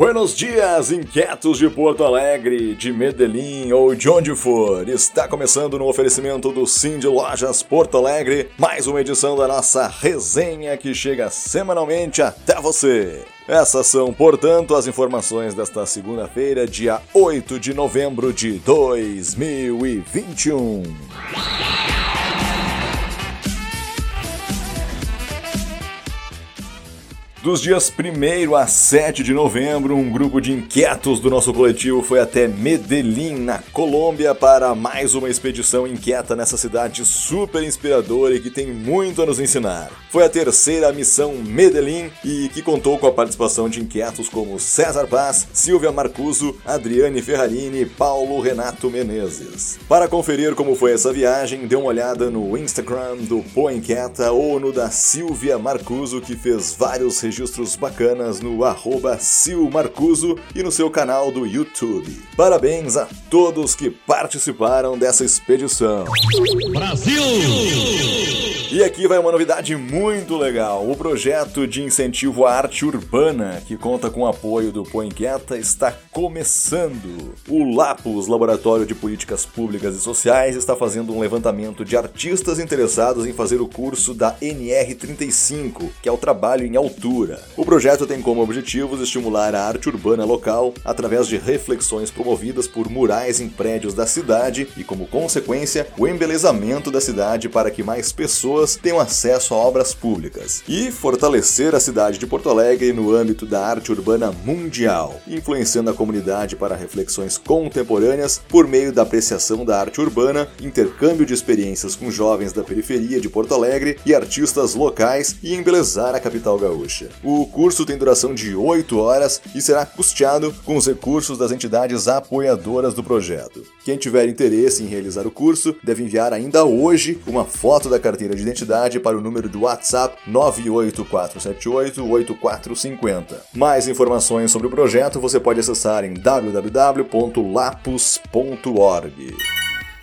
Buenos dias, inquietos de Porto Alegre, de Medellín ou de onde for. Está começando no oferecimento do Sim de Lojas Porto Alegre, mais uma edição da nossa resenha que chega semanalmente até você. Essas são, portanto, as informações desta segunda-feira, dia 8 de novembro de 2021. Dos dias 1 a 7 de novembro, um grupo de inquietos do nosso coletivo foi até Medellín, na Colômbia, para mais uma expedição inquieta nessa cidade super inspiradora e que tem muito a nos ensinar. Foi a terceira missão Medellín e que contou com a participação de inquietos como César Paz, Silvia Marcuso, Adriane Ferrarini e Paulo Renato Menezes. Para conferir como foi essa viagem, dê uma olhada no Instagram do Pô Inquieta ou no da Silvia Marcuso, que fez vários registros bacanas no arroba Silmarcuso e no seu canal do YouTube. Parabéns a todos que participaram dessa expedição. Brasil! E aqui vai uma novidade muito legal. O projeto de incentivo à arte urbana, que conta com o apoio do Põe Inquieta, está começando. O Lapus, Laboratório de Políticas Públicas e Sociais, está fazendo um levantamento de artistas interessados em fazer o curso da NR35, que é o trabalho em altura o projeto tem como objetivos estimular a arte urbana local através de reflexões promovidas por murais em prédios da cidade e, como consequência, o embelezamento da cidade para que mais pessoas tenham acesso a obras públicas e fortalecer a cidade de Porto Alegre no âmbito da arte urbana mundial, influenciando a comunidade para reflexões contemporâneas por meio da apreciação da arte urbana, intercâmbio de experiências com jovens da periferia de Porto Alegre e artistas locais e embelezar a capital gaúcha. O curso tem duração de 8 horas e será custeado com os recursos das entidades apoiadoras do projeto. Quem tiver interesse em realizar o curso deve enviar ainda hoje uma foto da carteira de identidade para o número do WhatsApp 984788450. Mais informações sobre o projeto você pode acessar em www.lapus.org.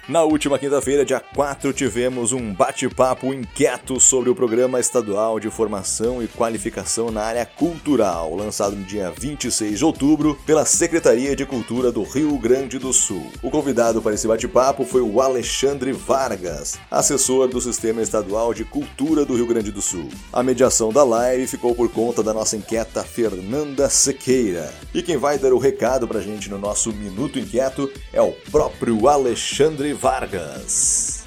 Na última quinta-feira, dia 4, tivemos um bate-papo inquieto sobre o Programa Estadual de Formação e Qualificação na Área Cultural, lançado no dia 26 de outubro pela Secretaria de Cultura do Rio Grande do Sul. O convidado para esse bate-papo foi o Alexandre Vargas, assessor do Sistema Estadual de Cultura do Rio Grande do Sul. A mediação da live ficou por conta da nossa inquieta Fernanda Sequeira. E quem vai dar o recado pra gente no nosso Minuto Inquieto é o próprio Alexandre Vargas.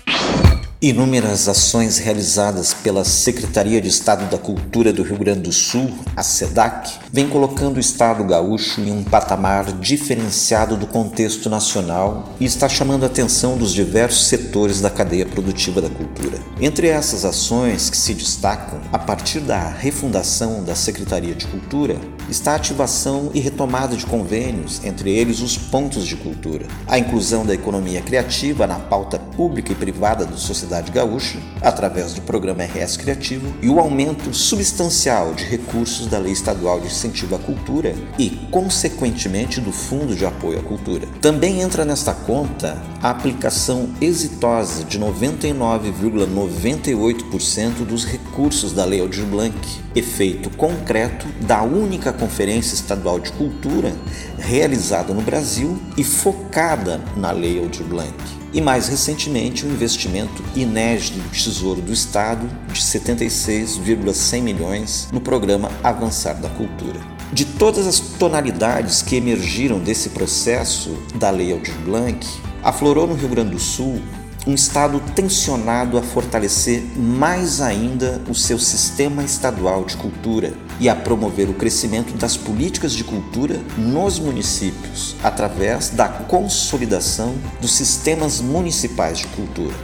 Inúmeras ações realizadas pela Secretaria de Estado da Cultura do Rio Grande do Sul, a SEDAC, vem colocando o Estado gaúcho em um patamar diferenciado do contexto nacional e está chamando a atenção dos diversos setores da cadeia produtiva da cultura. Entre essas ações que se destacam, a partir da refundação da Secretaria de Cultura, está a ativação e retomada de convênios, entre eles os pontos de cultura, a inclusão da economia criativa na pauta pública e privada da sociedade gaúcha, através do programa RS Criativo, e o aumento substancial de recursos da Lei Estadual de Incentivo à Cultura e, consequentemente, do Fundo de Apoio à Cultura. Também entra nesta conta a aplicação exitosa de 99,98% dos recursos da Lei Aldir Blanc, efeito concreto da única Conferência Estadual de Cultura realizada no Brasil e focada na Lei Aldir Blanc. E mais recentemente, o um investimento inédito do Tesouro do Estado de 76,100 milhões no programa Avançar da Cultura. De todas as tonalidades que emergiram desse processo da Lei Aldir Blanc, aflorou no Rio Grande do Sul um Estado tensionado a fortalecer mais ainda o seu sistema estadual de cultura e a promover o crescimento das políticas de cultura nos municípios, através da consolidação dos sistemas municipais de cultura.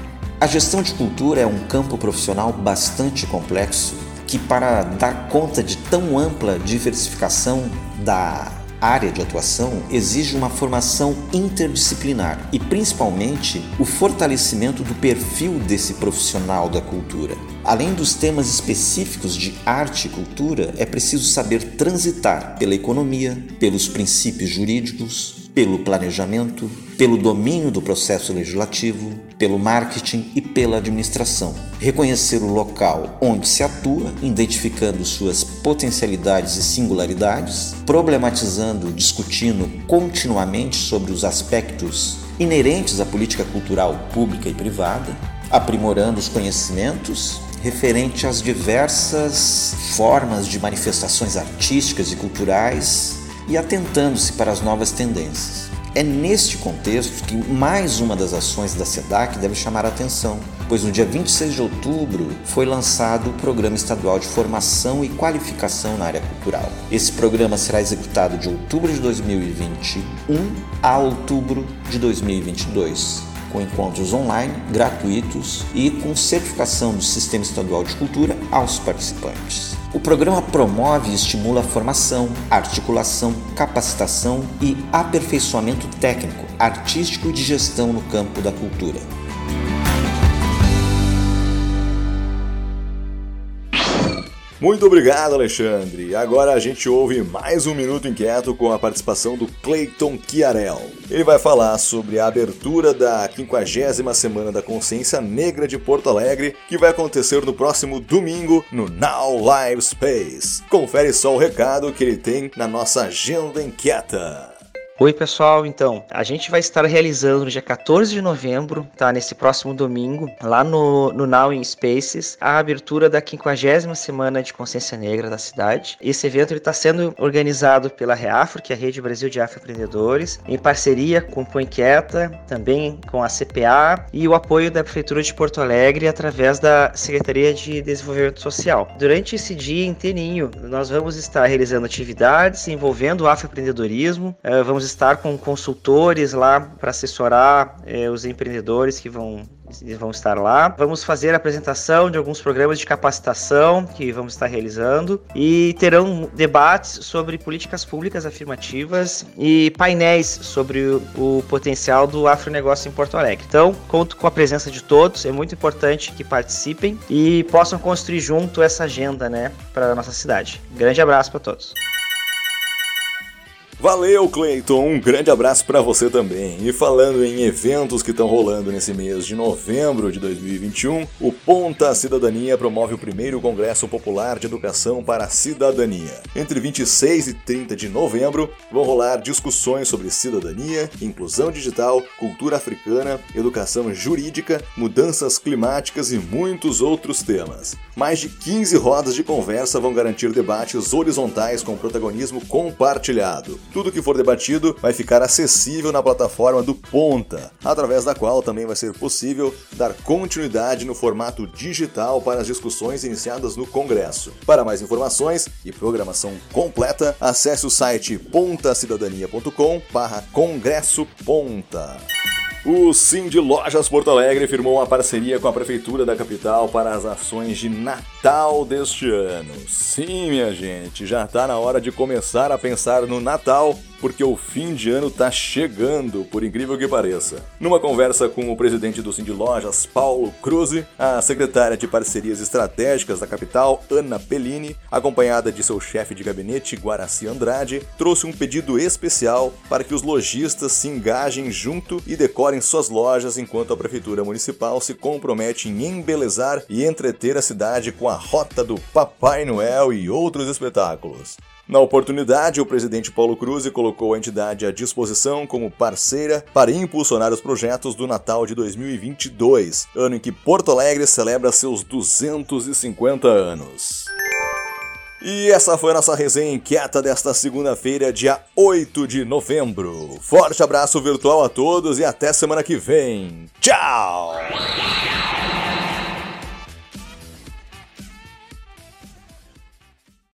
A gestão de cultura é um campo profissional bastante complexo que, para dar conta de tão ampla diversificação da área de atuação exige uma formação interdisciplinar e, principalmente, o fortalecimento do perfil desse profissional da cultura. Além dos temas específicos de arte e cultura, é preciso saber transitar pela economia, pelos princípios jurídicos, pelo planejamento, pelo domínio do processo legislativo, pelo marketing e pela administração. Reconhecer o local onde se atua, identificando suas potencialidades e singularidades, problematizando, discutindo continuamente sobre os aspectos inerentes à política cultural pública e privada, aprimorando os conhecimentos referente às diversas formas de manifestações artísticas e culturais e atentando-se para as novas tendências. É neste contexto que mais uma das ações da SEDAC deve chamar a atenção, pois no dia 26 de outubro foi lançado o Programa Estadual de Formação e Qualificação na área cultural. Esse programa será executado de outubro de 2021 a outubro de 2022 com encontros online, gratuitos e com certificação do Sistema Estadual de Cultura aos participantes. O programa promove e estimula a formação, articulação, capacitação e aperfeiçoamento técnico, artístico e de gestão no campo da cultura. Muito obrigado, Alexandre. Agora a gente ouve mais um Minuto Inquieto com a participação do Clayton Chiarel. Ele vai falar sobre a abertura da 50 Semana da Consciência Negra de Porto Alegre, que vai acontecer no próximo domingo no Now Live Space. Confere só o recado que ele tem na nossa agenda inquieta. Oi pessoal, então, a gente vai estar realizando no dia 14 de novembro, tá, nesse próximo domingo, lá no, no Now in Spaces, a abertura da 50 Semana de Consciência Negra da cidade. Esse evento está sendo organizado pela Reafro, que é a Rede Brasil de Afroempreendedores, em parceria com o Inquieta, também com a CPA e o apoio da Prefeitura de Porto Alegre através da Secretaria de Desenvolvimento Social. Durante esse dia inteirinho, nós vamos estar realizando atividades envolvendo o afroempreendedorismo, eh, vamos estar com consultores lá para assessorar eh, os empreendedores que vão vão estar lá. Vamos fazer a apresentação de alguns programas de capacitação que vamos estar realizando e terão debates sobre políticas públicas afirmativas e painéis sobre o, o potencial do afronegócio em Porto Alegre. Então, conto com a presença de todos, é muito importante que participem e possam construir junto essa agenda, né, para a nossa cidade. Grande abraço para todos. Valeu, Cleiton! Um grande abraço para você também. E falando em eventos que estão rolando nesse mês de novembro de 2021, o Ponta Cidadania promove o primeiro Congresso Popular de Educação para a Cidadania. Entre 26 e 30 de novembro vão rolar discussões sobre cidadania, inclusão digital, cultura africana, educação jurídica, mudanças climáticas e muitos outros temas. Mais de 15 rodas de conversa vão garantir debates horizontais com protagonismo compartilhado. Tudo que for debatido vai ficar acessível na plataforma do Ponta, através da qual também vai ser possível dar continuidade no formato digital para as discussões iniciadas no Congresso. Para mais informações e programação completa, acesse o site pontacidadania.com/congresso ponta. O Sim de Lojas Porto Alegre firmou uma parceria com a Prefeitura da capital para as ações de Natal deste ano. Sim, minha gente, já está na hora de começar a pensar no Natal porque o fim de ano está chegando, por incrível que pareça. Numa conversa com o presidente do Cindy Lojas, Paulo Cruz, a secretária de Parcerias Estratégicas da capital, Ana Pellini, acompanhada de seu chefe de gabinete, Guaraci Andrade, trouxe um pedido especial para que os lojistas se engajem junto e decorem suas lojas enquanto a prefeitura municipal se compromete em embelezar e entreter a cidade com a rota do Papai Noel e outros espetáculos. Na oportunidade, o presidente Paulo Cruz colocou a entidade à disposição como parceira para impulsionar os projetos do Natal de 2022, ano em que Porto Alegre celebra seus 250 anos. E essa foi a nossa resenha inquieta desta segunda-feira, dia 8 de novembro. Forte abraço virtual a todos e até semana que vem. Tchau!